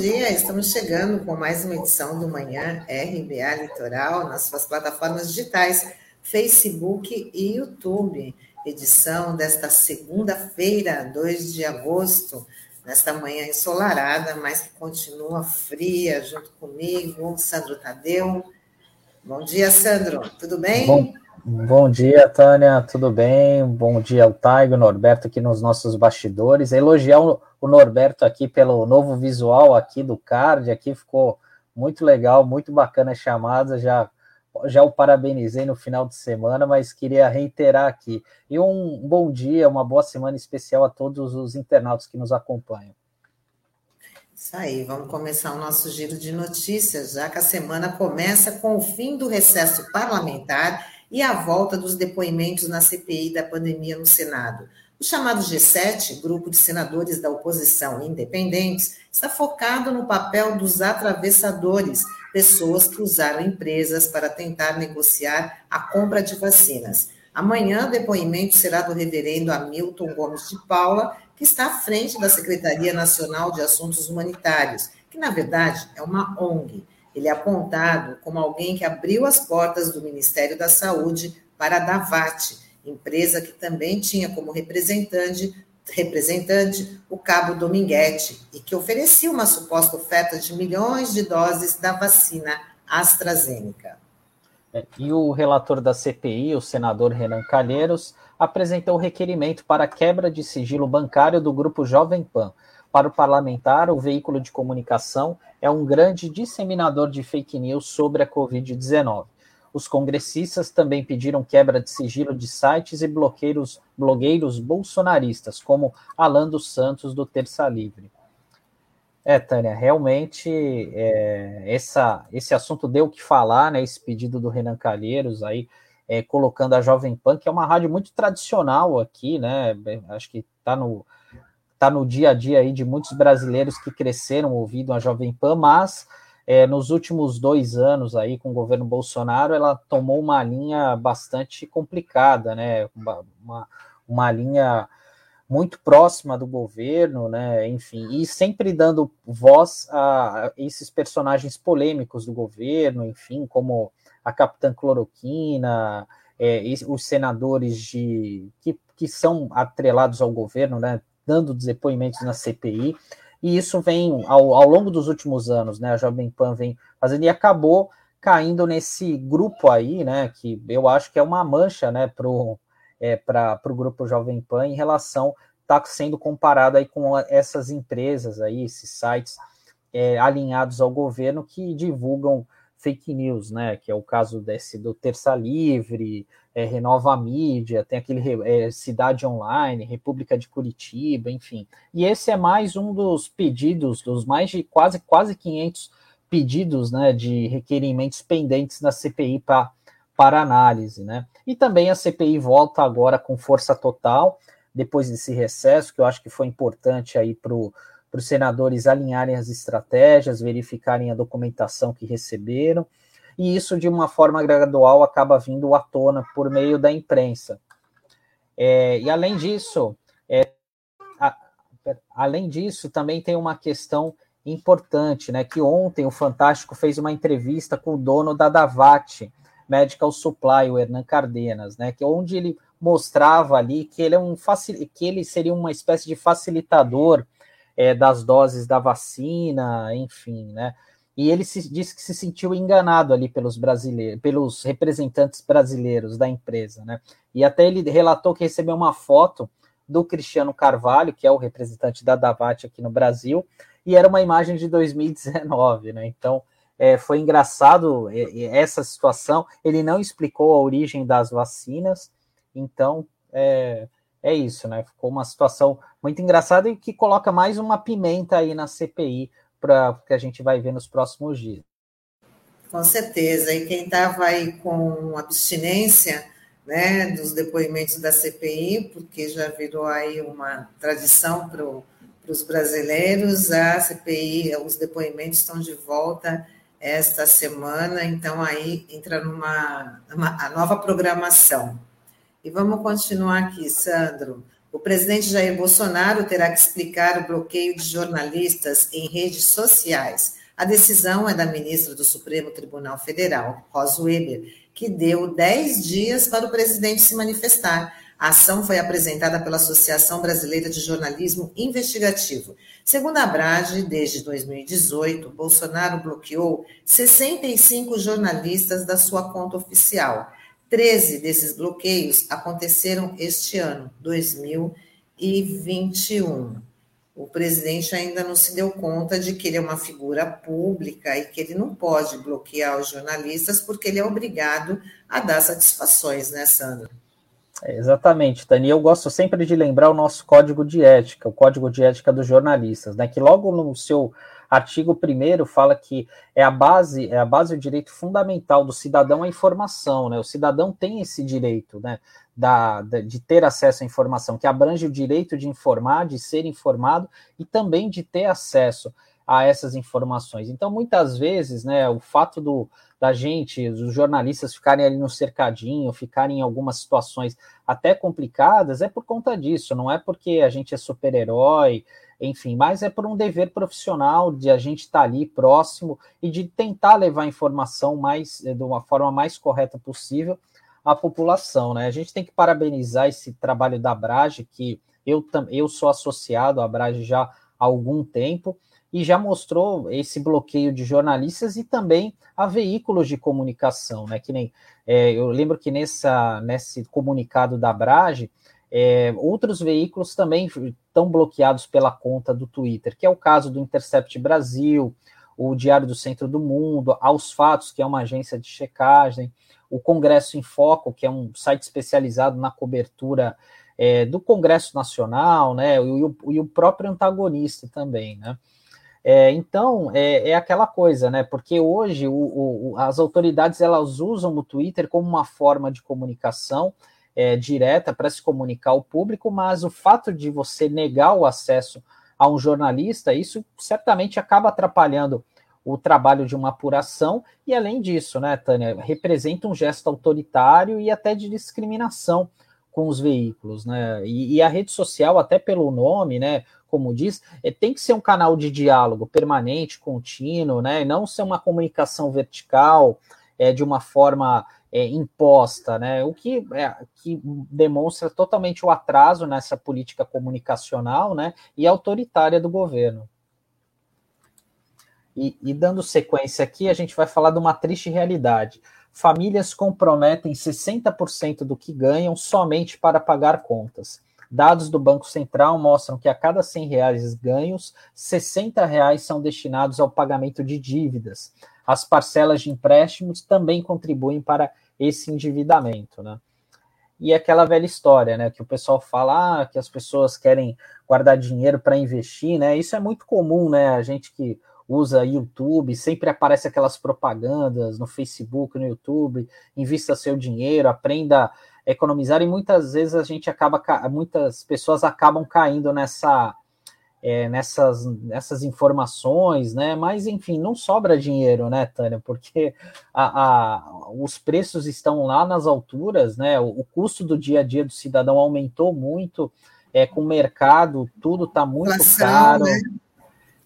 dia. Estamos chegando com mais uma edição do Manhã RBA Litoral nas suas plataformas digitais, Facebook e YouTube. Edição desta segunda-feira, 2 de agosto, nesta manhã ensolarada, mas que continua fria, junto comigo, Sandro Tadeu. Bom dia, Sandro. Tudo bem? Bom, bom dia, Tânia. Tudo bem? Bom dia ao Taigo, Norberto aqui nos nossos bastidores. Elogiar o Norberto aqui pelo novo visual aqui do card, aqui ficou muito legal, muito bacana a chamada, já já o parabenizei no final de semana, mas queria reiterar aqui. E um bom dia, uma boa semana especial a todos os internautas que nos acompanham. Isso aí, vamos começar o nosso giro de notícias, já que a semana começa com o fim do recesso parlamentar e a volta dos depoimentos na CPI da pandemia no Senado. O chamado G7, grupo de senadores da oposição independentes, está focado no papel dos atravessadores, pessoas que usaram empresas para tentar negociar a compra de vacinas. Amanhã, o depoimento será do reverendo Hamilton Gomes de Paula, que está à frente da Secretaria Nacional de Assuntos Humanitários, que na verdade é uma ONG. Ele é apontado como alguém que abriu as portas do Ministério da Saúde para a DAVAT, empresa que também tinha como representante, representante o cabo Dominguete e que oferecia uma suposta oferta de milhões de doses da vacina AstraZeneca. É, e o relator da CPI, o senador Renan Calheiros, apresentou o requerimento para quebra de sigilo bancário do grupo Jovem Pan. Para o parlamentar, o veículo de comunicação é um grande disseminador de fake news sobre a Covid-19. Os congressistas também pediram quebra de sigilo de sites e bloqueiros, blogueiros bolsonaristas, como Alan dos Santos, do Terça Livre. É, Tânia, realmente é, essa, esse assunto deu o que falar, né? Esse pedido do Renan Calheiros aí, é, colocando a Jovem Pan, que é uma rádio muito tradicional aqui, né? Acho que está no, tá no dia a dia aí de muitos brasileiros que cresceram ouvindo a Jovem Pan, mas é, nos últimos dois anos aí com o governo Bolsonaro, ela tomou uma linha bastante complicada, né? Uma, uma, uma linha muito próxima do governo, né? Enfim, e sempre dando voz a esses personagens polêmicos do governo, enfim, como a Capitã Cloroquina, é, os senadores de que, que são atrelados ao governo, né? Dando depoimentos na CPI e isso vem ao, ao longo dos últimos anos, né? A Jovem Pan vem fazendo e acabou caindo nesse grupo aí, né? Que eu acho que é uma mancha, né, é, para o grupo Jovem Pan em relação está sendo comparado aí com essas empresas aí, esses sites é, alinhados ao governo que divulgam fake news, né? Que é o caso desse do Terça Livre, é, Renova a Mídia, tem aquele é, Cidade Online, República de Curitiba, enfim. E esse é mais um dos pedidos, dos mais de quase, quase 500 pedidos né, de requerimentos pendentes na CPI pra, para análise. Né? E também a CPI volta agora com força total, depois desse recesso, que eu acho que foi importante aí para os senadores alinharem as estratégias, verificarem a documentação que receberam e isso de uma forma gradual acaba vindo à tona por meio da imprensa. É, e além disso, é, a, além disso, também tem uma questão importante, né? Que ontem o Fantástico fez uma entrevista com o dono da Davat Medical Supply, o Hernan Cardenas, né? Que onde ele mostrava ali que ele é um que ele seria uma espécie de facilitador é, das doses da vacina, enfim, né? e ele se, disse que se sentiu enganado ali pelos brasileiros, pelos representantes brasileiros da empresa, né? E até ele relatou que recebeu uma foto do Cristiano Carvalho, que é o representante da Davat aqui no Brasil, e era uma imagem de 2019, né? Então é, foi engraçado essa situação. Ele não explicou a origem das vacinas, então é, é isso, né? Ficou uma situação muito engraçada e que coloca mais uma pimenta aí na CPI para que a gente vai ver nos próximos dias. Com certeza. E quem estava aí com abstinência né, dos depoimentos da CPI, porque já virou aí uma tradição para os brasileiros, a CPI, os depoimentos estão de volta esta semana, então aí entra numa, numa a nova programação. E vamos continuar aqui, Sandro. O presidente Jair Bolsonaro terá que explicar o bloqueio de jornalistas em redes sociais. A decisão é da ministra do Supremo Tribunal Federal, Rosa Weber, que deu 10 dias para o presidente se manifestar. A ação foi apresentada pela Associação Brasileira de Jornalismo Investigativo. Segundo a Brage, desde 2018, Bolsonaro bloqueou 65 jornalistas da sua conta oficial. 13 desses bloqueios aconteceram este ano, 2021. O presidente ainda não se deu conta de que ele é uma figura pública e que ele não pode bloquear os jornalistas porque ele é obrigado a dar satisfações, né, Sandra? É, exatamente, Tani. Eu gosto sempre de lembrar o nosso código de ética, o código de ética dos jornalistas, né? Que logo no seu Artigo 1 fala que é a base, é a base do direito fundamental do cidadão à informação, né? O cidadão tem esse direito, né? Da, da, de ter acesso à informação, que abrange o direito de informar, de ser informado e também de ter acesso a essas informações. Então, muitas vezes, né, o fato do, da gente, os jornalistas ficarem ali no cercadinho, ficarem em algumas situações até complicadas, é por conta disso, não é porque a gente é super-herói, enfim, mas é por um dever profissional de a gente estar tá ali próximo e de tentar levar a informação mais eh, de uma forma mais correta possível à população, né? A gente tem que parabenizar esse trabalho da Brage, que eu, eu sou associado à Brage já há algum tempo, e já mostrou esse bloqueio de jornalistas e também a veículos de comunicação, né? Que nem é, eu lembro que nessa, nesse comunicado da Brage é, outros veículos também estão bloqueados pela conta do Twitter, que é o caso do Intercept Brasil, o Diário do Centro do Mundo, Aos Fatos, que é uma agência de checagem, o Congresso em Foco, que é um site especializado na cobertura é, do Congresso Nacional, né, e o, e o próprio antagonista também, né. É, então, é, é, aquela coisa, né? Porque hoje o, o, as autoridades elas usam o Twitter como uma forma de comunicação é, direta para se comunicar ao público, mas o fato de você negar o acesso a um jornalista, isso certamente acaba atrapalhando o trabalho de uma apuração, e além disso, né, Tânia, representa um gesto autoritário e até de discriminação com os veículos, né? E, e, a rede social, até pelo nome, né, como diz, é, tem que ser um canal de diálogo permanente, contínuo, né? Não ser uma comunicação vertical, é, de uma forma é, imposta, né? O que, é, que demonstra totalmente o atraso nessa política comunicacional, né? E autoritária do governo. E, e dando sequência aqui, a gente vai falar de uma triste realidade. Famílias comprometem 60% do que ganham somente para pagar contas. Dados do Banco Central mostram que a cada 100 reais ganhos, 60 reais são destinados ao pagamento de dívidas. As parcelas de empréstimos também contribuem para esse endividamento, né? E aquela velha história, né, que o pessoal fala ah, que as pessoas querem guardar dinheiro para investir, né? Isso é muito comum, né? A gente que usa YouTube, sempre aparece aquelas propagandas no Facebook, no YouTube, invista seu dinheiro, aprenda a economizar e muitas vezes a gente acaba muitas pessoas acabam caindo nessa é, nessas, nessas informações, né? Mas enfim, não sobra dinheiro, né, Tânia? Porque a, a, os preços estão lá nas alturas, né? O, o, custo do dia a dia do cidadão aumentou muito, é, com o mercado, tudo está muito inflação, caro. Né?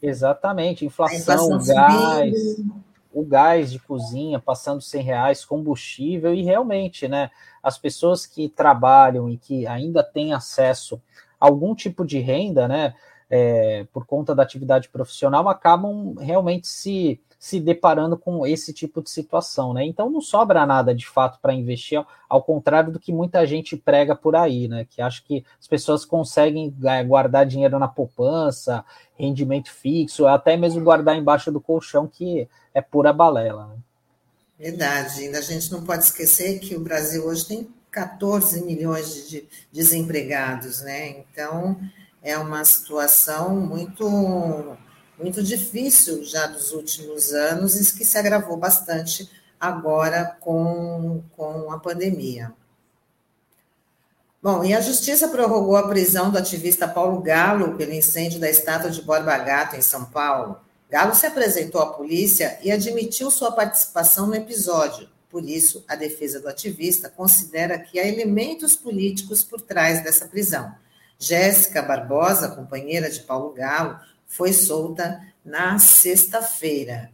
Exatamente, inflação, inflação gás, subindo. o gás de cozinha passando 100 reais, combustível, e realmente, né? As pessoas que trabalham e que ainda têm acesso a algum tipo de renda, né? É, por conta da atividade profissional, acabam realmente se, se deparando com esse tipo de situação, né? Então não sobra nada de fato para investir, ao contrário do que muita gente prega por aí, né? Que acha que as pessoas conseguem é, guardar dinheiro na poupança, rendimento fixo, até mesmo guardar embaixo do colchão, que é pura balela. Né? Verdade, ainda a gente não pode esquecer que o Brasil hoje tem 14 milhões de desempregados, né? Então é uma situação muito, muito difícil já dos últimos anos e que se agravou bastante agora com, com a pandemia. Bom, e a Justiça prorrogou a prisão do ativista Paulo Galo pelo incêndio da estátua de Borba Gato, em São Paulo. Galo se apresentou à polícia e admitiu sua participação no episódio. Por isso, a defesa do ativista considera que há elementos políticos por trás dessa prisão. Jéssica Barbosa, companheira de Paulo Galo, foi solta na sexta-feira.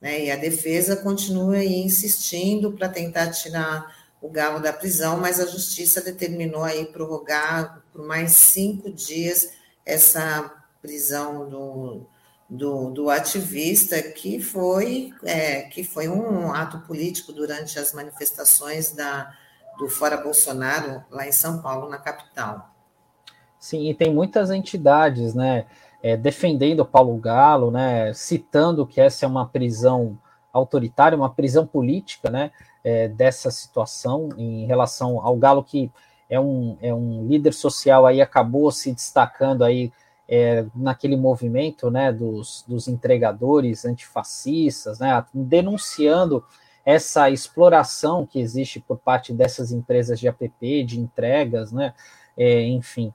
Né? E a defesa continua aí insistindo para tentar tirar o Galo da prisão, mas a justiça determinou aí prorrogar por mais cinco dias essa prisão do, do, do ativista, que foi, é, que foi um ato político durante as manifestações da, do Fora Bolsonaro, lá em São Paulo, na capital. Sim, e tem muitas entidades, né, é, defendendo Paulo Galo, né, citando que essa é uma prisão autoritária, uma prisão política, né, é, dessa situação em relação ao Galo que é um, é um líder social aí acabou se destacando aí é, naquele movimento, né, dos, dos entregadores antifascistas, né, denunciando essa exploração que existe por parte dessas empresas de app, de entregas, né, é, enfim.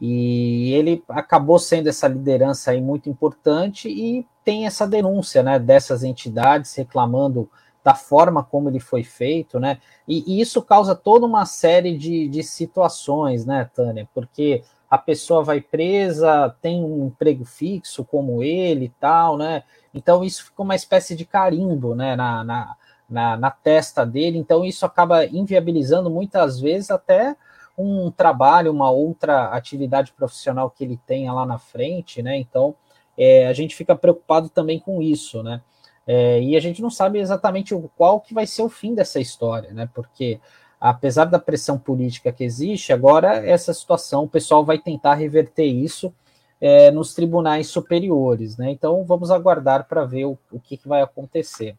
E ele acabou sendo essa liderança aí muito importante e tem essa denúncia, né, dessas entidades reclamando da forma como ele foi feito, né, e, e isso causa toda uma série de, de situações, né, Tânia, porque a pessoa vai presa, tem um emprego fixo como ele e tal, né, então isso fica uma espécie de carimbo, né, na, na, na, na testa dele, então isso acaba inviabilizando muitas vezes até um trabalho, uma outra atividade profissional que ele tenha lá na frente, né? Então é, a gente fica preocupado também com isso, né? É, e a gente não sabe exatamente qual que vai ser o fim dessa história, né? Porque apesar da pressão política que existe, agora essa situação, o pessoal vai tentar reverter isso é, nos tribunais superiores, né? Então vamos aguardar para ver o, o que, que vai acontecer.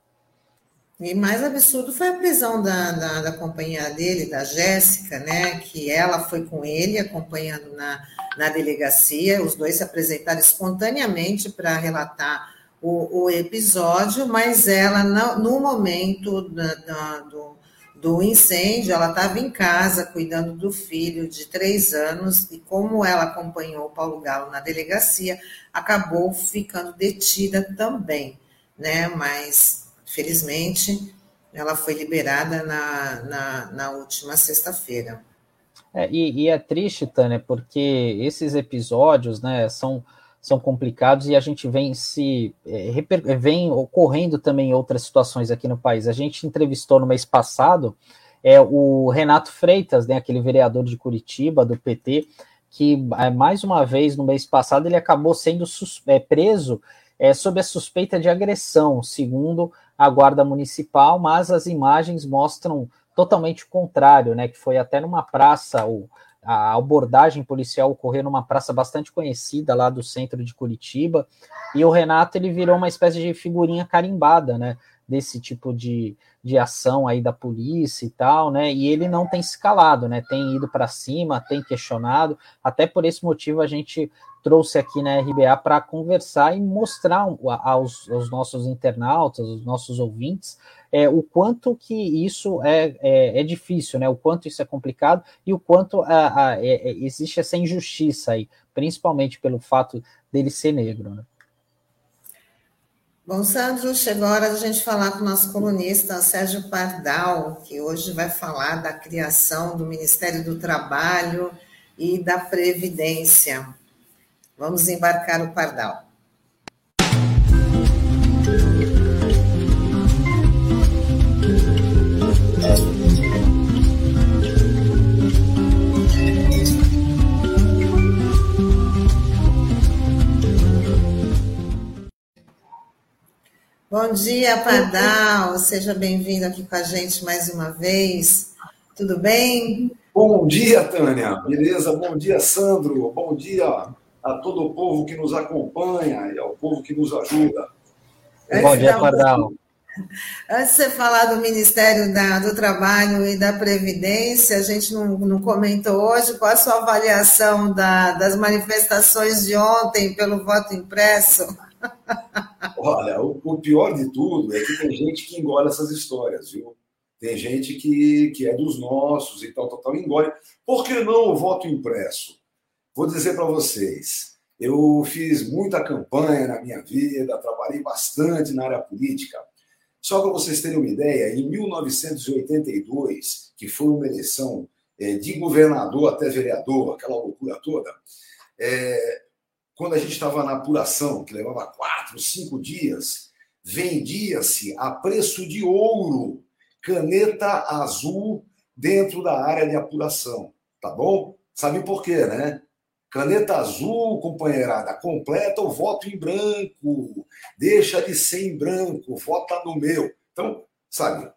E mais absurdo foi a prisão da, da, da dele, da Jéssica, né? Que ela foi com ele acompanhando na, na delegacia. Os dois se apresentaram espontaneamente para relatar o, o, episódio, mas ela, no momento da, da, do, do incêndio, ela estava em casa cuidando do filho de três anos, e como ela acompanhou o Paulo Galo na delegacia, acabou ficando detida também, né? Mas Felizmente, ela foi liberada na, na, na última sexta-feira. É, e, e, é triste, Tânia, porque esses episódios né, são, são complicados e a gente vem se é, vem ocorrendo também outras situações aqui no país. A gente entrevistou no mês passado é, o Renato Freitas, né, aquele vereador de Curitiba, do PT, que é, mais uma vez no mês passado ele acabou sendo é, preso é, sob a suspeita de agressão, segundo a Guarda Municipal, mas as imagens mostram totalmente o contrário, né? Que foi até numa praça, ou a abordagem policial ocorreu numa praça bastante conhecida lá do centro de Curitiba, e o Renato ele virou uma espécie de figurinha carimbada, né? Desse tipo de, de ação aí da polícia e tal, né? E ele não tem se calado, né? Tem ido para cima, tem questionado. Até por esse motivo a gente trouxe aqui na RBA para conversar e mostrar aos, aos, nossos internautas, aos nossos ouvintes, é, o quanto que isso é, é, é, difícil, né? O quanto isso é complicado e o quanto a, a, é, é existe essa injustiça aí, principalmente pelo fato dele ser negro, né? Bom, Sandro, chegou a hora de a gente falar com o nosso colunista Sérgio Pardal, que hoje vai falar da criação do Ministério do Trabalho e da Previdência. Vamos embarcar o Pardal. Bom dia, Pardal. Seja bem-vindo aqui com a gente mais uma vez. Tudo bem? Bom dia, Tânia. Beleza? Bom dia, Sandro. Bom dia, a todo o povo que nos acompanha e ao povo que nos ajuda. Bom dia, Pardal. Antes de você falar do Ministério da, do Trabalho e da Previdência, a gente não, não comentou hoje qual a sua avaliação da, das manifestações de ontem pelo voto impresso. Olha, o, o, pior de tudo é que tem gente que engole essas histórias, viu? Tem gente que, que é dos nossos e tal, tal, tal, engole. Por que não o voto impresso? Vou dizer para vocês, eu fiz muita campanha na minha vida, trabalhei bastante na área política. Só para vocês terem uma ideia, em 1982, que foi uma eleição é, de governador até vereador, aquela loucura toda. É, quando a gente estava na apuração, que levava quatro, cinco dias, vendia-se a preço de ouro caneta azul dentro da área de apuração, tá bom? Sabe por quê, né? Caneta azul, companheirada, completa o voto em branco, deixa de ser em branco, vota no meu. Então, sabe,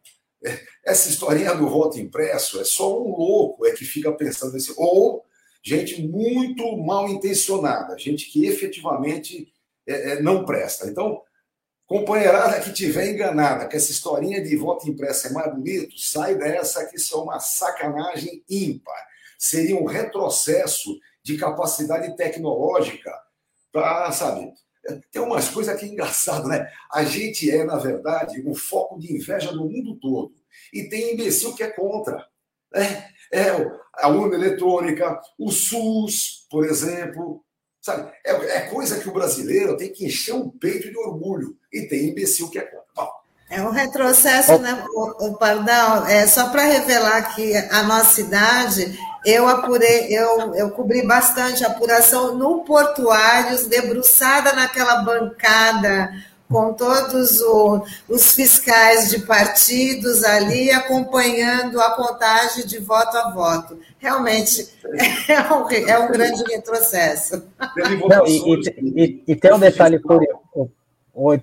essa historinha do voto impresso é só um louco é que fica pensando nesse. Ou gente muito mal intencionada, gente que efetivamente é, é, não presta. Então, companheirada que tiver enganada que essa historinha de voto impresso é mais bonito, sai dessa que isso é uma sacanagem ímpar. Seria um retrocesso de capacidade tecnológica para, sabe, tem umas coisas que é engraçado, né? A gente é, na verdade, um foco de inveja no mundo todo. E tem imbecil que é contra. Né? É a urna eletrônica, o SUS, por exemplo. Sabe? É, é, coisa que o brasileiro tem que encher o peito de orgulho. E tem imbecil que é contra. Bom, é um retrocesso, né, o, o Pardal? É, só para revelar que a nossa idade eu apurei, eu, eu cobri bastante a apuração no Portuários, debruçada naquela bancada com todos o, os fiscais de partidos ali acompanhando a contagem de voto a voto. Realmente é um, é um grande retrocesso. Não, e, e, e, tem um detalhe curioso.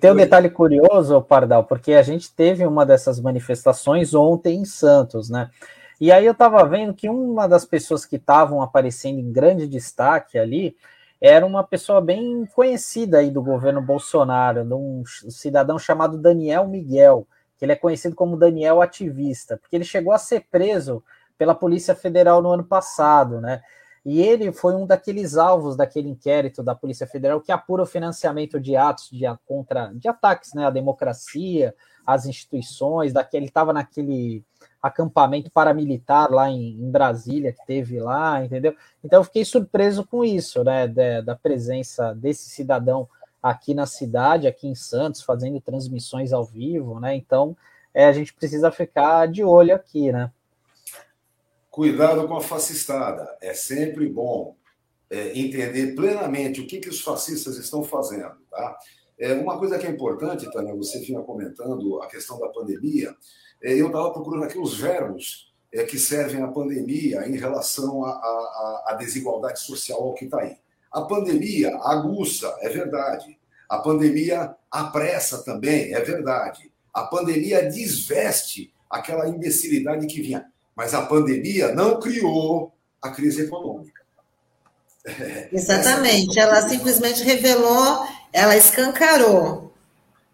Tem um detalhe curioso, Pardal, porque a gente teve uma dessas manifestações ontem em Santos, né? E aí eu estava vendo que uma das pessoas que estavam aparecendo em grande destaque ali era uma pessoa bem conhecida aí do governo Bolsonaro, um cidadão chamado Daniel Miguel, que ele é conhecido como Daniel Ativista, porque ele chegou a ser preso pela Polícia Federal no ano passado, né? E ele foi um daqueles alvos daquele inquérito da Polícia Federal que apura o financiamento de atos de, contra, de ataques né, à democracia, às instituições, daquele estava naquele acampamento paramilitar lá em, em, Brasília que teve lá, entendeu? Então eu fiquei surpreso com isso, né, da, da, presença desse cidadão aqui na cidade, aqui em Santos, fazendo transmissões ao vivo, né? Então é, a gente precisa ficar de olho aqui, né? Cuidado com a fascistada. É sempre bom é, entender plenamente o que, que os fascistas estão fazendo, tá? É, uma coisa que é importante, Tânia, você vinha comentando a questão da pandemia, é, eu estava procurando aqui os verbos é, que servem à pandemia em relação à desigualdade social que está aí. A pandemia aguça, é verdade. A pandemia apressa também, é verdade. A pandemia desveste aquela imbecilidade que vinha. Mas a pandemia não criou a crise econômica. Exatamente. Ela simplesmente revelou, ela escancarou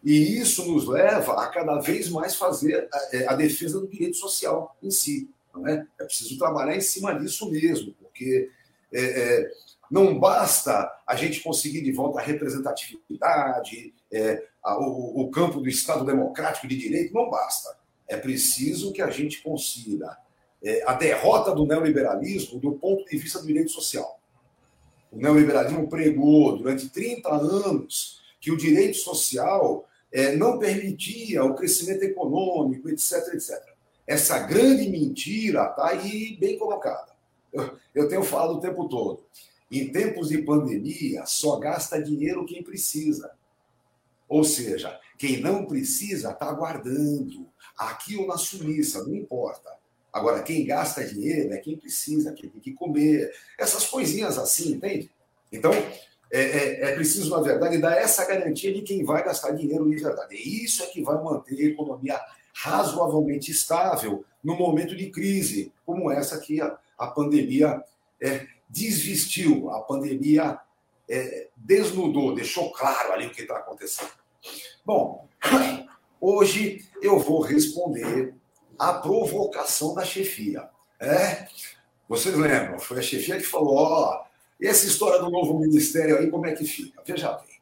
e isso nos leva a cada vez mais fazer a, é, a defesa do direito social em si. Não é? é preciso trabalhar em cima disso mesmo, porque é, é, não basta a gente conseguir de volta a representatividade, é, a, o, o, campo do Estado democrático de direito, não basta. É preciso que a gente consiga é, a derrota do neoliberalismo do ponto de vista do direito social. O neoliberalismo pregou durante 30 anos que o direito social é, não permitia o crescimento econômico, etc, etc. Essa grande mentira está aí bem colocada. Eu, eu tenho falado o tempo todo. Em tempos de pandemia, só gasta dinheiro quem precisa. Ou seja, quem não precisa está guardando. Aqui ou na Suíça, não importa. Agora, quem gasta dinheiro é quem precisa, quem tem que comer. Essas coisinhas assim, entende? Então, é, é, é, preciso, na verdade, dar essa garantia de quem vai gastar dinheiro de verdade. E isso é que vai manter a economia razoavelmente estável no momento de crise, como essa que a, a pandemia é, desvestiu, a pandemia é, desnudou, deixou claro ali o que está acontecendo. Bom, hoje eu vou responder à provocação da chefia. É, vocês lembram? Foi a chefia que falou: ó, e essa história do novo ministério aí, como é que fica? Veja bem.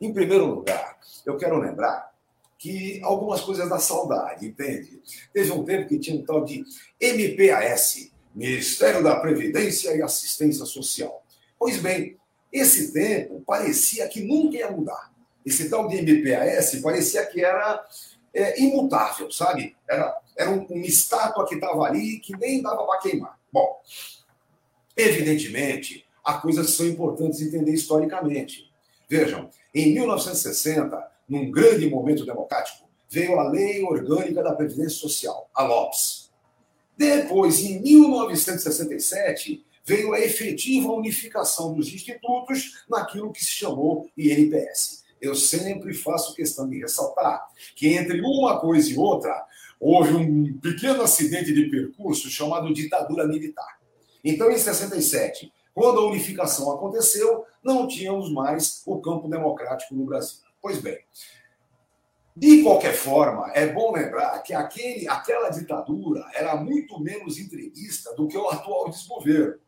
Em primeiro lugar, eu quero lembrar que algumas coisas da saudade, entende? Teve um tempo que tinha um tal de MPAS, Ministério da Previdência e Assistência Social. Pois bem, esse tempo parecia que nunca ia mudar. Esse tal de MPAS parecia que era é, imutável, sabe? Era Era um, uma estátua que estava ali que nem dava para queimar. Bom, evidentemente, há coisas que são importantes entender historicamente. Vejam, em 1960, num grande momento democrático, veio a Lei Orgânica da Previdência Social, a LOPS. Depois, em 1967, veio a efetiva unificação dos institutos naquilo que se chamou INPS. Eu sempre faço questão de ressaltar que entre uma coisa e outra houve um pequeno acidente de percurso chamado ditadura militar. Então, em 67, quando a unificação aconteceu, não tínhamos mais o campo democrático no Brasil. Pois bem, de qualquer forma, é bom lembrar que aquele, aquela ditadura era muito menos entreguista do que o atual desgoverno.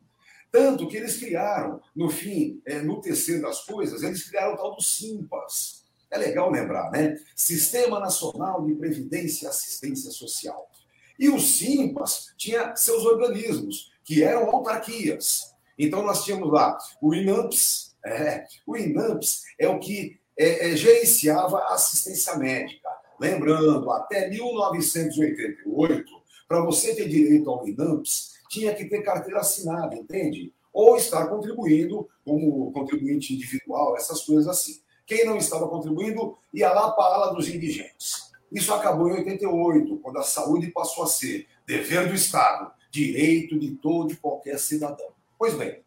Tanto que eles criaram, no fim, é, no terceiro das coisas, eles criaram o tal do SIMPAS. É legal lembrar, né? Sistema Nacional de Previdência e Assistência Social. E o SIMPAS tinha seus organismos, que eram autarquias. Então, nós tínhamos lá o INAMPS. É, o INAMPS é o que é, é, gerenciava assistência médica. Lembrando, até 1988, para você ter direito ao INAMPS, tinha que ter carteira assinada, entende? Ou estar contribuindo como contribuinte individual, essas coisas assim. Quem não estava contribuindo ia lá para a ala dos indigentes. Isso acabou em 88, quando a saúde passou a ser dever do Estado, direito de todo e qualquer cidadão. Pois bem,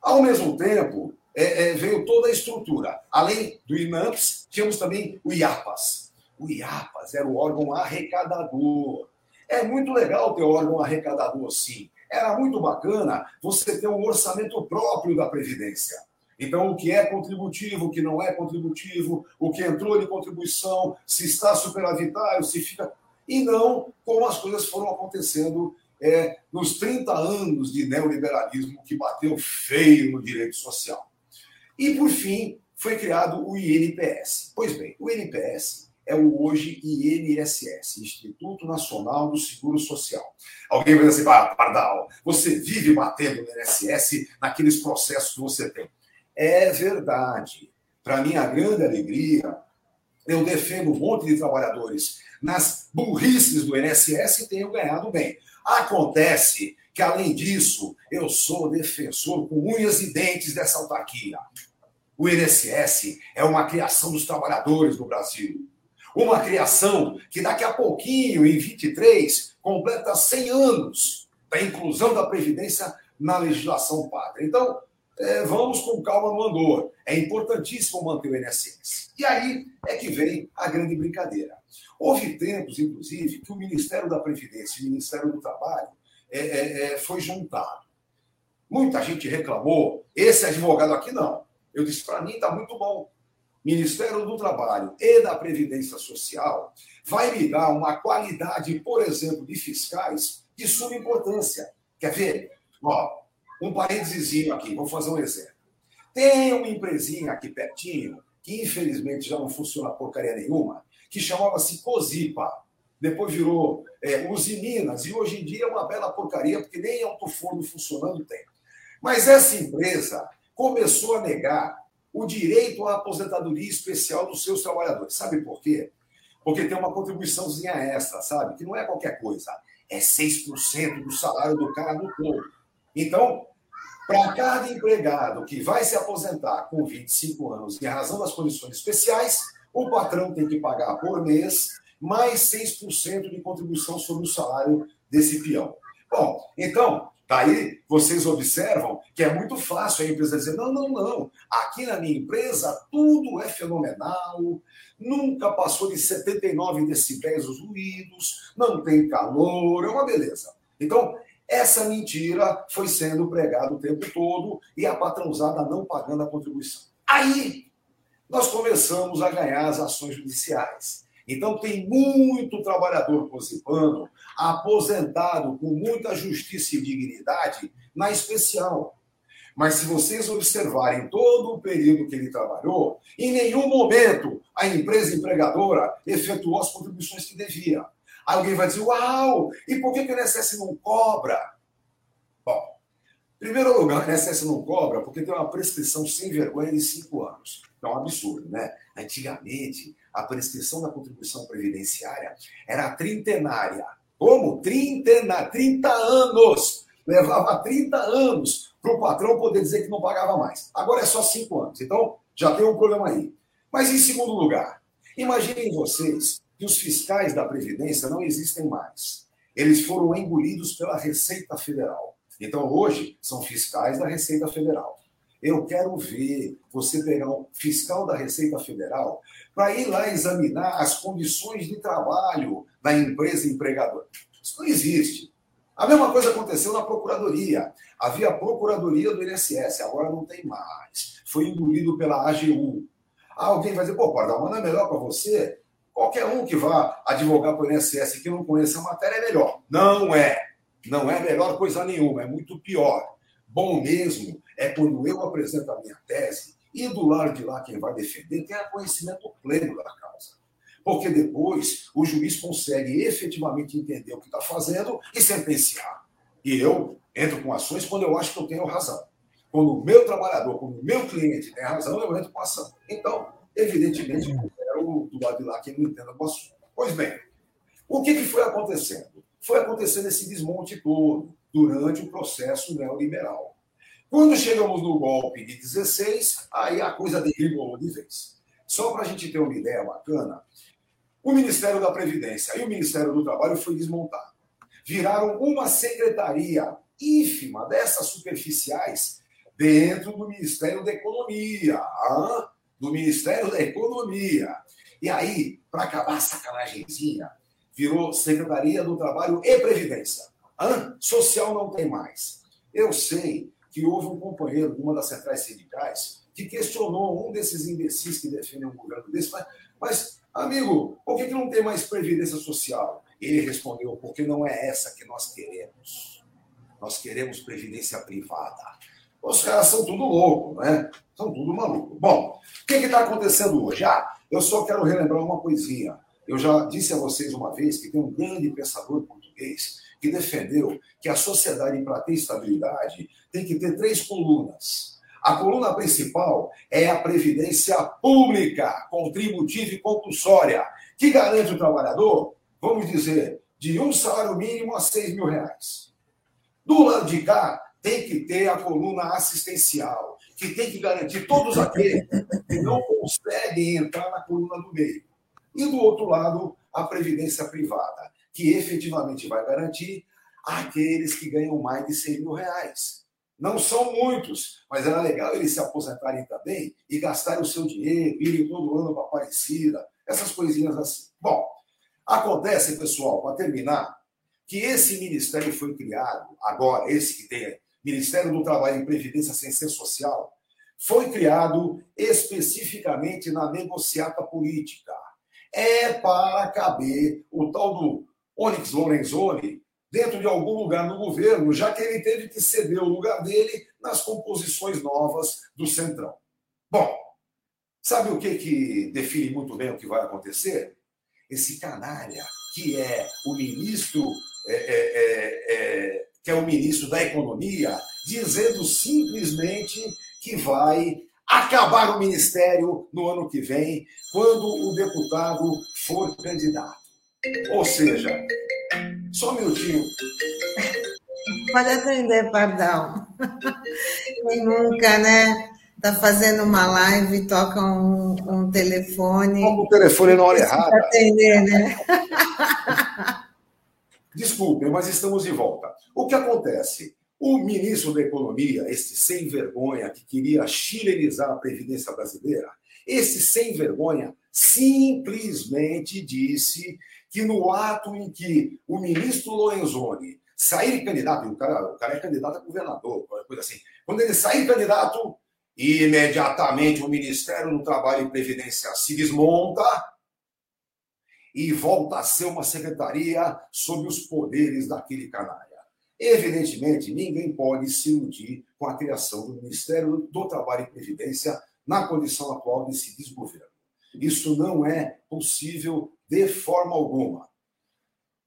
ao mesmo tempo, é, é, veio toda a estrutura. Além do INAMPS, tínhamos também o IAPAS. O IAPAS era o órgão arrecadador. É muito legal ter órgão arrecadador, sim. Era muito bacana você ter um orçamento próprio da Previdência. Então, o que é contributivo, o que não é contributivo, o que entrou de contribuição, se está superavitário, se fica. E não como as coisas foram acontecendo é, nos 30 anos de neoliberalismo que bateu feio no direito social. E, por fim, foi criado o INPS. Pois bem, o INPS é o hoje INSS, Instituto Nacional do Seguro Social. Alguém vai dizer assim, ah, Pardal, você vive batendo no INSS naqueles processos que você tem. É verdade. Para minha grande alegria, eu defendo um monte de trabalhadores nas burrices do INSS e tenho ganhado bem. Acontece que, além disso, eu sou defensor com unhas e dentes dessa autarquia. O INSS é uma criação dos trabalhadores do Brasil. Uma criação que daqui a pouquinho, em 23, completa 100 anos da inclusão da Previdência na legislação pátria. Então, é, vamos com calma no andor. É importantíssimo manter o INSS. E aí é que vem a grande brincadeira. Houve tempos, inclusive, que o Ministério da Previdência e o Ministério do Trabalho é, é, é foi juntado. Muita gente reclamou, esse advogado aqui não. Eu disse, para mim está muito bom. Ministério do Trabalho e da Previdência Social vai me dar uma qualidade, por exemplo, de fiscais de suma importância. Quer ver? Ó, um parênteses aqui, vou fazer um exemplo. Tem uma empresinha aqui pertinho, que infelizmente já não funciona porcaria nenhuma, que chamava-se Cozipa. Depois virou é, Usiminas, e hoje em dia é uma bela porcaria, porque nem autoforno funcionando tem. Mas essa empresa começou a negar o direito à aposentadoria especial dos seus trabalhadores. Sabe por quê? Porque tem uma contribuiçãozinha extra, sabe? Que não é qualquer coisa. É 6% do salário do cara no todo. Então, para cada empregado que vai se aposentar com 25 anos, em razão das condições especiais, o patrão tem que pagar por mês mais 6% de contribuição sobre o salário desse peão. Bom, então, Daí vocês observam que é muito fácil a empresa dizer: não, não, não, aqui na minha empresa tudo é fenomenal, nunca passou de 79 decibéis os ruídos, não tem calor, é uma beleza. Então, essa mentira foi sendo pregada o tempo todo e a patrãozada não pagando a contribuição. Aí nós começamos a ganhar as ações judiciais. Então, tem muito trabalhador posipano aposentado com muita justiça e dignidade na especial. Mas se vocês observarem todo o período que ele trabalhou, em nenhum momento a empresa empregadora efetuou as contribuições que devia. Alguém vai dizer, uau, e por que, que o INSS não cobra? Bom, em primeiro lugar, o INSS não cobra porque tem uma prescrição sem vergonha de cinco anos. É um absurdo, né? Antigamente, a prescrição da contribuição previdenciária era trintenária. Como? Trintena, 30 anos. Levava 30 anos para o patrão poder dizer que não pagava mais. Agora é só 5 anos. Então, já tem um problema aí. Mas, em segundo lugar, imaginem vocês que os fiscais da Previdência não existem mais. Eles foram engolidos pela Receita Federal. Então, hoje, são fiscais da Receita Federal. Eu quero ver você pegar um fiscal da Receita Federal para ir lá examinar as condições de trabalho da empresa empregadora. Isso não existe. A mesma coisa aconteceu na Procuradoria. Havia a Procuradoria do INSS, agora não tem mais. Foi engolido pela AGU. Alguém vai dizer, pô, Pardal, mas não é melhor para você? Qualquer um que vá advogar para o INSS que não conheça a matéria é melhor. Não é. Não é melhor coisa nenhuma, é muito pior. Bom mesmo é quando eu apresento a minha tese e do lado de lá quem vai defender tem conhecimento pleno da causa. Porque depois o juiz consegue efetivamente entender o que está fazendo e sentenciar. E eu entro com ações quando eu acho que eu tenho razão. Quando o meu trabalhador, quando o meu cliente tem razão, eu entro com ação. Então, evidentemente, do lado de lá quem não entenda o assunto. Pois bem, o que, que foi acontecendo? Foi acontecendo esse desmonte todo durante o processo neoliberal. Quando chegamos no golpe de 16, aí a coisa derribou de vez. Só para a gente ter uma ideia bacana, o Ministério da Previdência e o Ministério do Trabalho foi desmontado. Viraram uma secretaria ínfima dessas superficiais dentro do Ministério da Economia. Do Ministério da Economia. E aí, para acabar a sacanagemzinha, virou Secretaria do Trabalho e Previdência. Ah, social não tem mais. Eu sei que houve um companheiro de uma das centrais sindicais que questionou um desses imbecis que defendem um governo desse, mas, mas amigo, por que, que não tem mais previdência social? Ele respondeu, porque não é essa que nós queremos. Nós queremos previdência privada. Os caras são tudo louco, né? São tudo maluco. Bom, o que está acontecendo hoje? Ah, eu só quero relembrar uma coisinha. Eu já disse a vocês uma vez que tem um grande pensador português que defendeu que a sociedade, para ter estabilidade, tem que ter três colunas. A coluna principal é a previdência pública, contributiva e compulsória, que garante o trabalhador, vamos dizer, de um salário mínimo a seis mil reais. Do lado de cá, tem que ter a coluna assistencial, que tem que garantir todos aqueles que não conseguem entrar na coluna do meio. E do outro lado, a previdência privada, que efetivamente vai garantir aqueles que ganham mais de 100 mil reais. Não são muitos, mas era legal eles se aposentarem também e gastarem o seu dinheiro, irem todo ano para Aparecida, essas coisinhas assim. Bom, acontece, pessoal, para terminar, que esse ministério foi criado, agora, esse que tem Ministério do Trabalho e Previdência Sem Social, foi criado especificamente na negociata política. É para caber o tal do Onyx Lorenzoni dentro de algum lugar no governo, já que ele teve que ceder o lugar dele nas composições novas do Centrão. Bom, sabe o que, que define muito bem o que vai acontecer? Esse canalha, que é o ministro, é, é, é, é que é o ministro da Economia, dizendo simplesmente que vai acabar o ministério no ano que vem, quando o deputado for candidato. Ou seja, só um minutinho. Pode atender, Pardal. Quem nunca, né? Está fazendo uma live toca um, um telefone. Como o telefone na hora errada. Atender, né? Desculpem, mas estamos de volta. O que acontece? O ministro da Economia, este sem vergonha que queria chilenizar a Previdência Brasileira, esse sem vergonha simplesmente disse que no ato em que o ministro Lorenzoni sair candidato, o cara, o cara é candidato a governador, coisa assim, quando ele sair candidato, imediatamente o Ministério do Trabalho e Previdência se desmonta e volta a ser uma secretaria sob os poderes daquele canalha. Evidentemente, ninguém pode se iludir com a criação do Ministério do Trabalho e Previdência na condição atual desse desgoverno. Isso não é possível de forma alguma.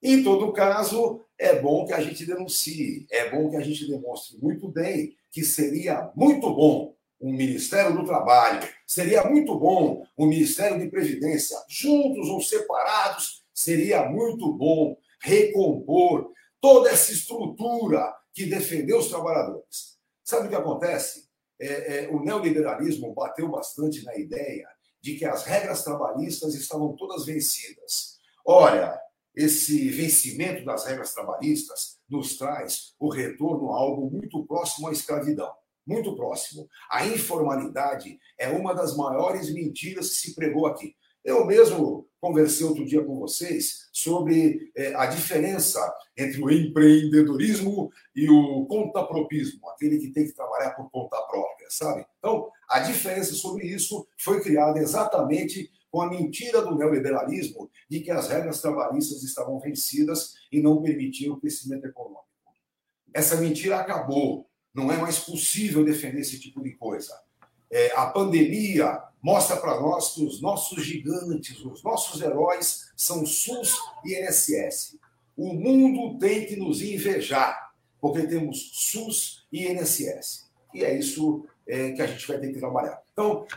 Em todo caso, é bom que a gente denuncie, é bom que a gente demonstre muito bem que seria muito bom um Ministério do Trabalho, seria muito bom o Ministério de Previdência, juntos ou separados, seria muito bom recompor toda essa estrutura que defendeu os trabalhadores. Sabe o que acontece? É, é, o neoliberalismo bateu bastante na ideia de que as regras trabalhistas estavam todas vencidas. Olha, esse vencimento das regras trabalhistas nos traz o retorno a algo muito próximo à escravidão muito próximo. A informalidade é uma das maiores mentiras que se pregou aqui. Eu mesmo conversei outro dia com vocês sobre é, a diferença entre o empreendedorismo e o contapropismo, aquele que tem que trabalhar por conta própria, sabe? Então, a diferença sobre isso foi criada exatamente com a mentira do neoliberalismo de que as regras trabalhistas estavam vencidas e não permitiam o crescimento econômico. Essa mentira acabou não é mais possível defender esse tipo de coisa. É, a pandemia mostra para nós que os nossos gigantes, os nossos heróis são SUS e INSS. O mundo tem que nos invejar, porque temos SUS e INSS. E é isso é, que a gente vai ter que trabalhar. Então,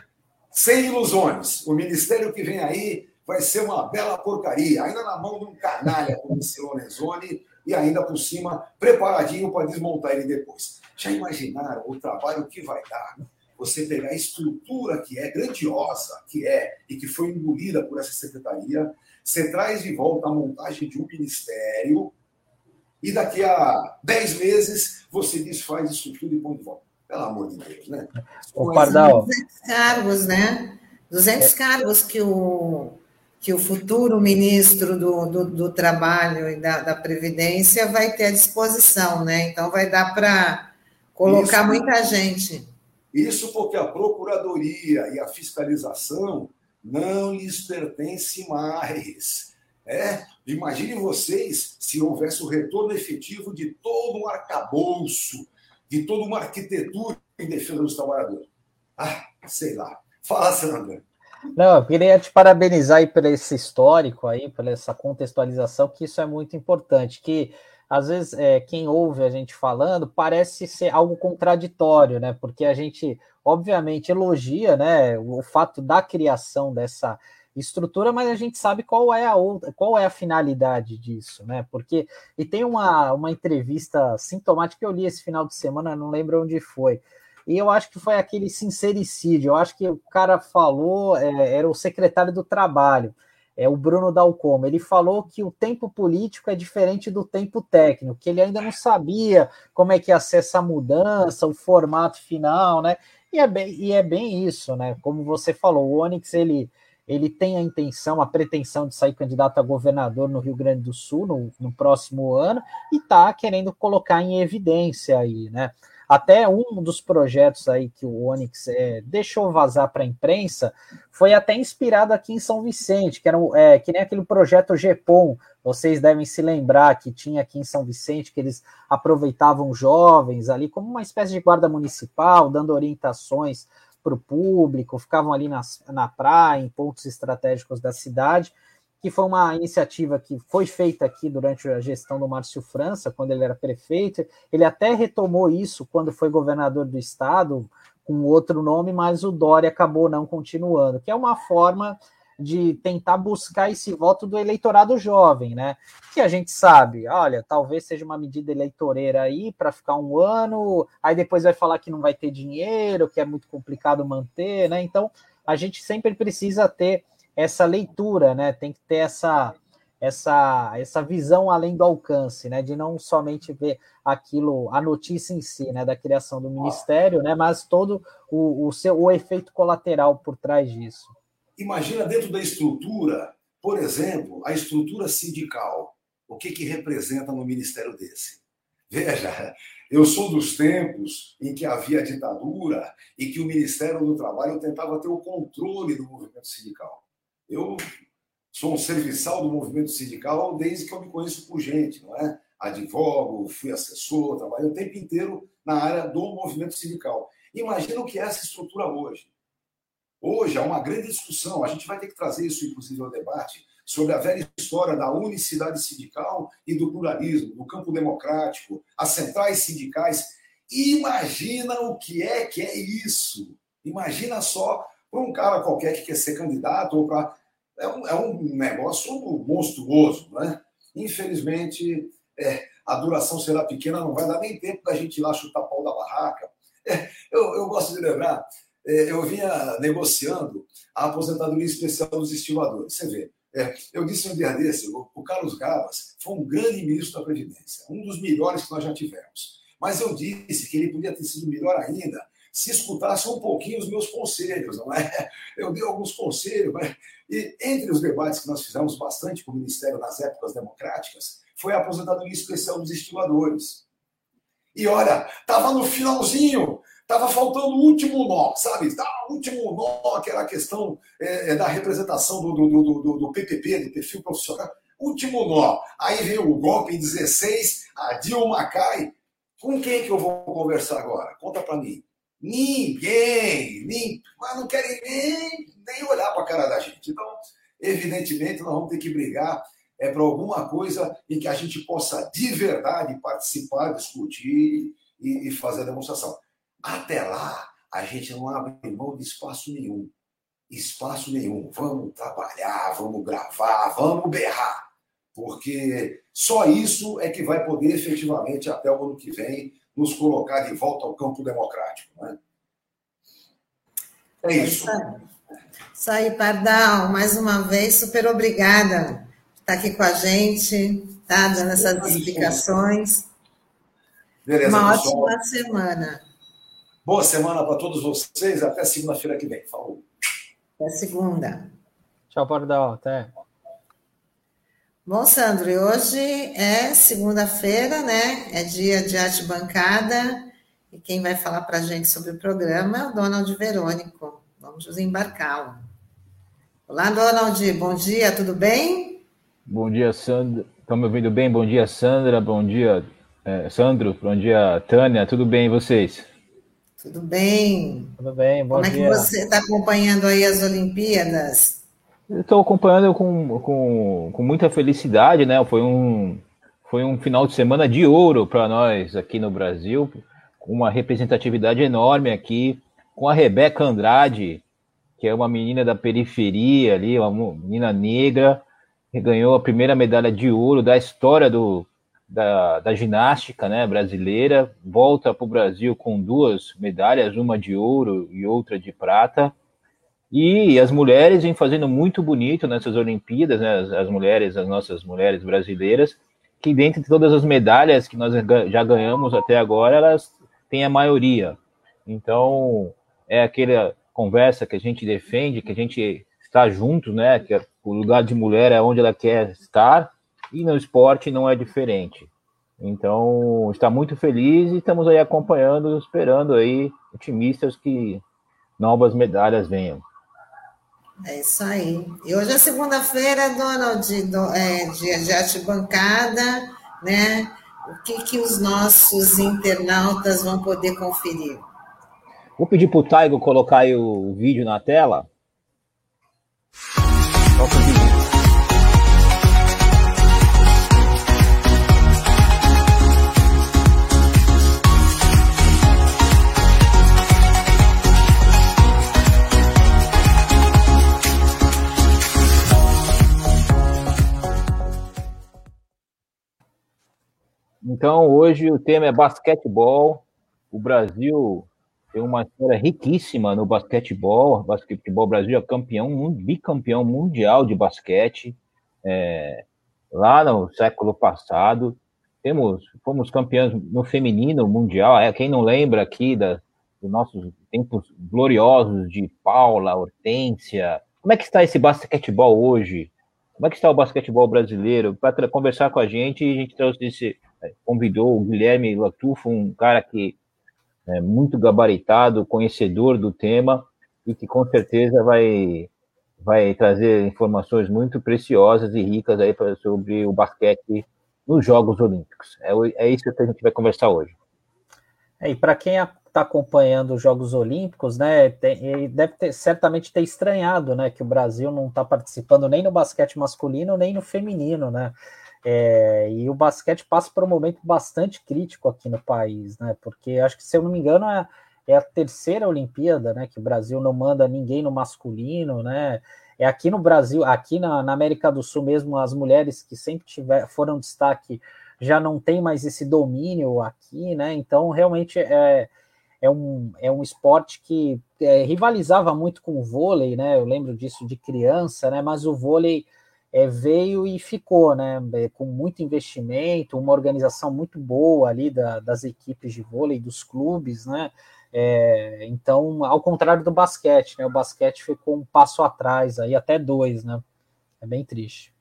sem ilusões, o ministério que vem aí vai ser uma bela porcaria, ainda na mão de um canalha como esse Lorenzoni, e ainda por cima preparadinho para desmontar ele depois. Já imaginaram o trabalho que vai dar? Você pegar a estrutura que é grandiosa, que é e que foi engolida por essa secretaria, você traz de volta a montagem de um ministério e daqui a 10 meses você desfaz isso tudo e põe de volta. Pelo amor de Deus, né? O Pardal. 200 cargos, né? 200 é. cargos que o que o futuro ministro do, do, do Trabalho e da, da, Previdência vai ter à disposição, né? Então vai dar para colocar isso, muita gente. Isso porque a Procuradoria e a fiscalização não lhes pertence mais. É, imagine vocês se houvesse o retorno efetivo de todo um arcabouço, de toda uma arquitetura em defesa dos trabalhadores. Ah, sei lá. Fala, Sandra. Não, eu queria te parabenizar aí por esse histórico aí, por essa contextualização, que isso é muito importante, que às vezes é, quem ouve a gente falando parece ser algo contraditório, né? Porque a gente, obviamente, elogia né, o fato da criação dessa estrutura, mas a gente sabe qual é a outra, qual é a finalidade disso, né? Porque e tem uma, uma entrevista sintomática que eu li esse final de semana, não lembro onde foi, e eu acho que foi aquele sincericídio. Eu acho que o cara falou, é, era o secretário do Trabalho, é o Bruno Dalcoma. Ele falou que o tempo político é diferente do tempo técnico, que ele ainda não sabia como é que ia ser essa mudança, o formato final, né? E é bem, e é bem isso, né? Como você falou, o Onyx ele ele tem a intenção, a pretensão de sair candidato a governador no Rio Grande do Sul no, no próximo ano e está querendo colocar em evidência aí, né? Até um dos projetos aí que o Onyx é, deixou vazar para a imprensa foi até inspirado aqui em São Vicente, que era é, que nem aquele projeto GEPOM, vocês devem se lembrar que tinha aqui em São Vicente, que eles aproveitavam jovens ali como uma espécie de guarda municipal, dando orientações para o público, ficavam ali nas, na praia, em pontos estratégicos da cidade que foi uma iniciativa que foi feita aqui durante a gestão do Márcio França, quando ele era prefeito. Ele até retomou isso quando foi governador do estado, com outro nome, mas o Dória acabou não continuando, que é uma forma de tentar buscar esse voto do eleitorado jovem, né? Que a gente sabe, olha, talvez seja uma medida eleitoreira aí para ficar um ano, aí depois vai falar que não vai ter dinheiro, que é muito complicado manter, né? Então, a gente sempre precisa ter essa leitura, né? Tem que ter essa essa essa visão além do alcance, né? De não somente ver aquilo, a notícia em si, né? Da criação do ministério, né? Mas todo o, o seu o efeito colateral por trás disso. Imagina dentro da estrutura, por exemplo, a estrutura sindical. O que que representa no ministério desse? Veja, eu sou dos tempos em que havia ditadura e que o Ministério do Trabalho tentava ter o controle do movimento sindical. Eu sou um serviçal do movimento sindical desde que eu me conheço por gente, não é? Advogo, fui assessor, trabalhei o tempo inteiro na área do movimento sindical. Imagina o que é essa estrutura hoje. Hoje há uma grande discussão, a gente vai ter que trazer isso, inclusive, ao debate, sobre a velha história da unicidade sindical e do pluralismo, do campo democrático, as centrais sindicais. Imagina o que é que é isso Imagina só para um cara qualquer que quer ser candidato ou para. É um, é um negócio monstruoso, né? Infelizmente, é, a duração será pequena, não vai dar nem tempo da gente ir lá chutar pau da barraca. É, eu, eu gosto de lembrar, é, eu vinha negociando a aposentadoria especial dos estivadores. Você vê, é, eu disse um dia desse, o, o Carlos Gabas foi um grande ministro da Previdência, um dos melhores que nós já tivemos. Mas eu disse que ele podia ter sido melhor ainda se escutasse um pouquinho os meus conselhos, não é? Eu dei alguns conselhos, mas... e entre os debates que nós fizemos bastante com o Ministério nas épocas democráticas, foi a aposentadoria especial dos estimadores. E olha, estava no finalzinho, estava faltando o último nó, sabe? Tá, o último nó, que era a questão é, é da representação do, do, do, do, PPP, do perfil profissional. Último nó. Aí veio o golpe em 16, a Dilma cai. Com quem que eu vou conversar agora? Conta para mim. Ninguém, nem, mas não querem nem, nem olhar para a cara da gente. Então, evidentemente, nós vamos ter que brigar é para alguma coisa em que a gente possa de verdade participar, discutir e, e fazer a demonstração. Até lá, a gente não abre mão de espaço nenhum. Espaço nenhum. Vamos trabalhar, vamos gravar, vamos berrar. Porque só isso é que vai poder efetivamente, até o ano que vem, nos colocar de volta ao campo democrático. Né? É isso. Isso aí, Pardal. Mais uma vez, super obrigada está aqui com a gente, tá? Dando essas explicações. Beleza, Uma pessoal. ótima semana. Boa semana para todos vocês. Até segunda-feira que vem. Falou. Até segunda. Tchau, Pardal. Até. Bom, Sandro, e hoje é segunda-feira, né? É dia de arte bancada. E quem vai falar para a gente sobre o programa é o Donald Verônico. Vamos embarcá-lo. Olá, Donald. Bom dia, tudo bem? Bom dia, Sandra. Estão me ouvindo bem? Bom dia, Sandra. Bom dia, é, Sandro. Bom dia, Tânia. Tudo bem e vocês? Tudo bem. Tudo bem, bom Como dia. Como é que você está acompanhando aí as Olimpíadas? Estou acompanhando com, com, com muita felicidade, né? Foi um, foi um final de semana de ouro para nós aqui no Brasil, com uma representatividade enorme aqui, com a Rebeca Andrade, que é uma menina da periferia ali, uma menina negra, ganhou a primeira medalha de ouro da história do, da, da ginástica né, brasileira, volta para o Brasil com duas medalhas, uma de ouro e outra de prata. E as mulheres vêm fazendo muito bonito nessas Olimpíadas, né, as, as mulheres, as nossas mulheres brasileiras, que dentre todas as medalhas que nós já ganhamos até agora, elas têm a maioria. Então, é aquela conversa que a gente defende, que a gente está junto, né? Que o lugar de mulher é onde ela quer estar, e no esporte não é diferente. Então, está muito feliz e estamos aí acompanhando, esperando aí, otimistas que novas medalhas venham. É isso aí. E hoje é segunda-feira, Donald, do, é, dia de arte bancada, né? O que, que os nossos internautas vão poder conferir? Vou pedir para o Taigo colocar o vídeo na tela. Então, hoje o tema é basquetebol. O Brasil tem uma história riquíssima no basquetebol. O basquetebol Brasil é campeão, bicampeão mundial de basquete. É, lá no século passado, temos, fomos campeões no feminino mundial. É, quem não lembra aqui da, dos nossos tempos gloriosos de Paula, Hortência. Como é que está esse basquetebol hoje? Como é que está o basquetebol brasileiro? Para conversar com a gente, a gente trouxe esse, convidou o Guilherme Latufo, um cara que é, muito gabaritado, conhecedor do tema e que com certeza vai, vai trazer informações muito preciosas e ricas aí pra, sobre o basquete nos Jogos Olímpicos. É, é isso que a gente vai conversar hoje. É, e para quem está acompanhando os Jogos Olímpicos, né, tem, deve ter, certamente ter estranhado, né, que o Brasil não está participando nem no basquete masculino nem no feminino, né? É, e o basquete passa por um momento bastante crítico aqui no país, né? Porque acho que, se eu não me engano, é, é a terceira Olimpíada, né? Que o Brasil não manda ninguém no masculino, né? É aqui no Brasil, aqui na, na América do Sul mesmo, as mulheres que sempre tiver, foram destaque já não tem mais esse domínio aqui, né? Então, realmente é, é, um, é um esporte que é, rivalizava muito com o vôlei, né? Eu lembro disso de criança, né? Mas o vôlei é, veio e ficou, né? É, com muito investimento, uma organização muito boa ali da, das equipes de vôlei, dos clubes, né? É, então, ao contrário do basquete, né? O basquete ficou um passo atrás, aí até dois, né? É bem triste.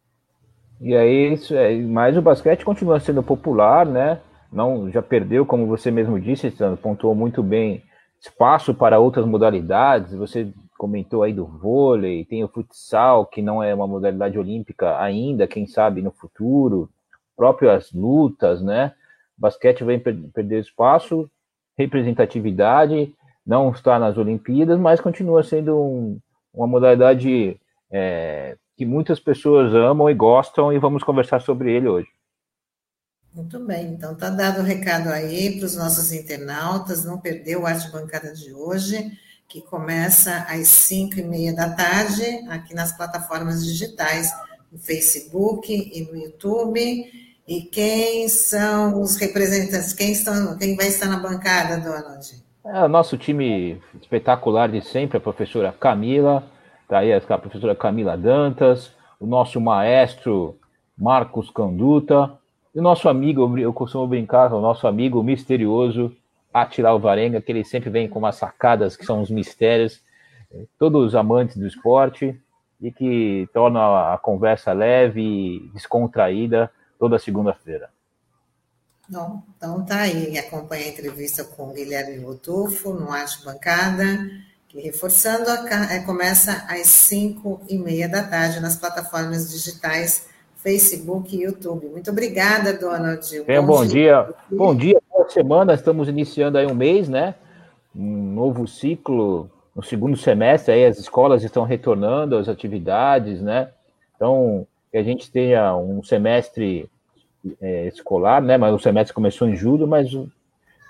E aí, é, mas o basquete continua sendo popular, né? Não, já perdeu, como você mesmo disse, pontuou muito bem, espaço para outras modalidades. Você comentou aí do vôlei, tem o futsal, que não é uma modalidade olímpica ainda, quem sabe no futuro, próprias lutas, né? Basquete vem perder espaço, representatividade, não está nas Olimpíadas, mas continua sendo um, uma modalidade é, que muitas pessoas amam e gostam, e vamos conversar sobre ele hoje. Muito bem, então tá dado o recado aí para os nossos internautas, não perdeu o Arte Bancada de hoje, que começa às 5 e meia da tarde, aqui nas plataformas digitais, no Facebook e no YouTube. E quem são os representantes? Quem, estão, quem vai estar na bancada, Donald? É o nosso time espetacular de sempre, a professora Camila, tá aí a professora Camila Dantas, o nosso maestro Marcos Canduta, e o nosso amigo, eu costumo brincar, o nosso amigo misterioso Atila Alvarenga, que ele sempre vem com umas sacadas que são os mistérios, todos os amantes do esporte, e que torna a conversa leve e descontraída toda segunda-feira. Bom, então tá aí, acompanha a entrevista com Guilherme Botufo, no Arte Bancada, que reforçando, a, começa às 5 e meia da tarde nas plataformas digitais Facebook e YouTube. Muito obrigada, Donald. Bem, bom, bom dia. dia. Bom dia, boa semana. Estamos iniciando aí um mês, né? Um novo ciclo no segundo semestre, aí as escolas estão retornando às atividades, né? Então, que a gente tenha um semestre é, escolar, né? Mas o semestre começou em julho, mas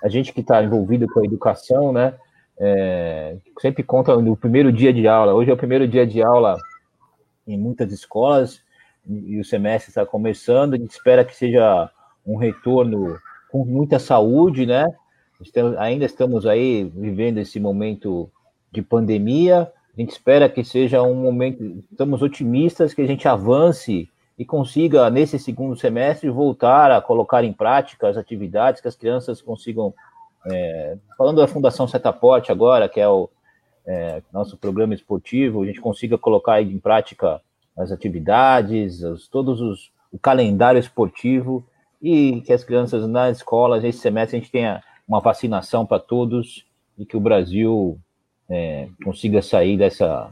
a gente que está envolvido com a educação, né? É, sempre conta no primeiro dia de aula. Hoje é o primeiro dia de aula em muitas escolas e o semestre está começando. A gente espera que seja um retorno com muita saúde, né? Estamos, ainda estamos aí vivendo esse momento de pandemia, a gente espera que seja um momento, estamos otimistas que a gente avance e consiga, nesse segundo semestre, voltar a colocar em prática as atividades, que as crianças consigam. É, falando da Fundação Setaporte agora, que é o é, nosso programa esportivo, a gente consiga colocar em prática as atividades, os, todos os, o calendário esportivo e que as crianças nas escolas, esse semestre, a gente tenha uma vacinação para todos e que o Brasil é, consiga sair dessa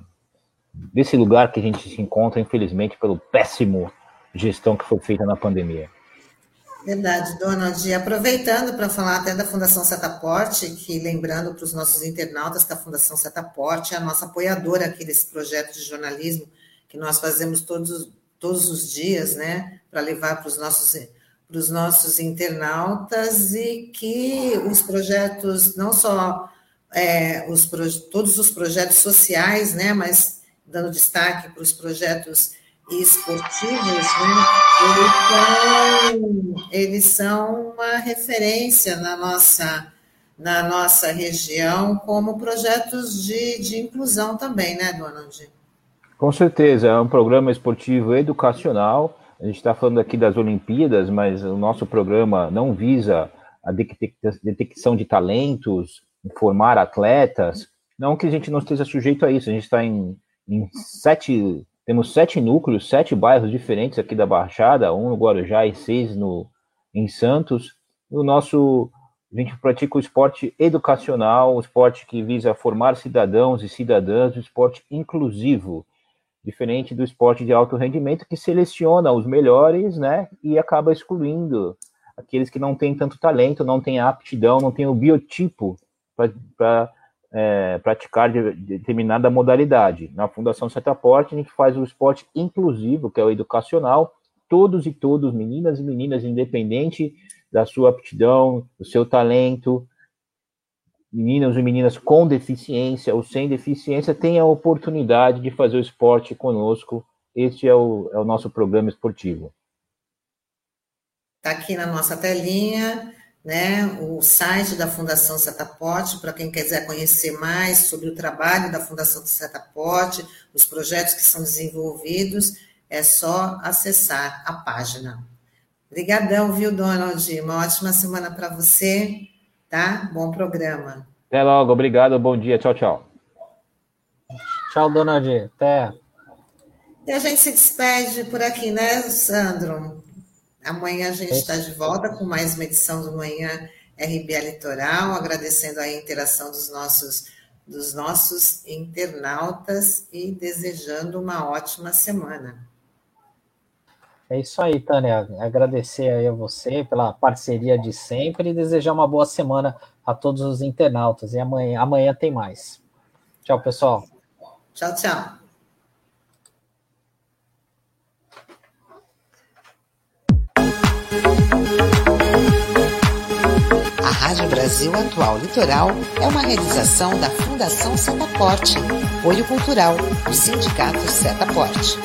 desse lugar que a gente se encontra, infelizmente, pelo péssimo gestão que foi feita na pandemia. Verdade, Donald. E aproveitando para falar até da Fundação Setaporte, que lembrando para os nossos internautas que a Fundação Setaporte é a nossa apoiadora aqui desse projeto de jornalismo que nós fazemos todos, todos os dias, né, para levar para os nossos para os nossos internautas e que os projetos não só é, os, todos os projetos sociais, né, mas dando destaque para os projetos esportivos, né, então, eles são uma referência na nossa, na nossa região como projetos de, de inclusão também, né, Donald? Com certeza, é um programa esportivo educacional. A gente está falando aqui das Olimpíadas, mas o nosso programa não visa a detecção de talentos, formar atletas. Não que a gente não esteja sujeito a isso, a gente está em, em, sete, temos sete núcleos, sete bairros diferentes aqui da Baixada, um no Guarujá e seis no, em Santos. o nosso, a gente pratica o esporte educacional, o esporte que visa formar cidadãos e cidadãs, o esporte inclusivo, diferente do esporte de alto rendimento que seleciona os melhores, né, e acaba excluindo aqueles que não têm tanto talento, não têm aptidão, não têm o biotipo para é, praticar de, de determinada modalidade. Na Fundação Setaporte, a gente faz o esporte inclusivo, que é o educacional, todos e todos, meninas e meninas, independente da sua aptidão, do seu talento, meninos e meninas com deficiência ou sem deficiência tenham a oportunidade de fazer o esporte conosco. Este é o, é o nosso programa esportivo. Está aqui na nossa telinha, né, o site da Fundação Setaporte, para quem quiser conhecer mais sobre o trabalho da Fundação Setaporte, os projetos que são desenvolvidos, é só acessar a página. Obrigadão, viu, Donald? Uma ótima semana para você, tá? Bom programa. Até logo, obrigado, bom dia, tchau, tchau. Tchau, Donald, até. E a gente se despede por aqui, né, Sandro? Amanhã a gente está de volta com mais uma edição do Manhã RBA Litoral, agradecendo a interação dos nossos, dos nossos internautas e desejando uma ótima semana. É isso aí, Tânia. Agradecer aí a você pela parceria de sempre e desejar uma boa semana a todos os internautas. E amanhã, amanhã tem mais. Tchau, pessoal. Tchau, tchau. A Rádio Brasil Atual Litoral é uma realização da Fundação Setaporte, Olho Cultural, do Sindicato Setaporte.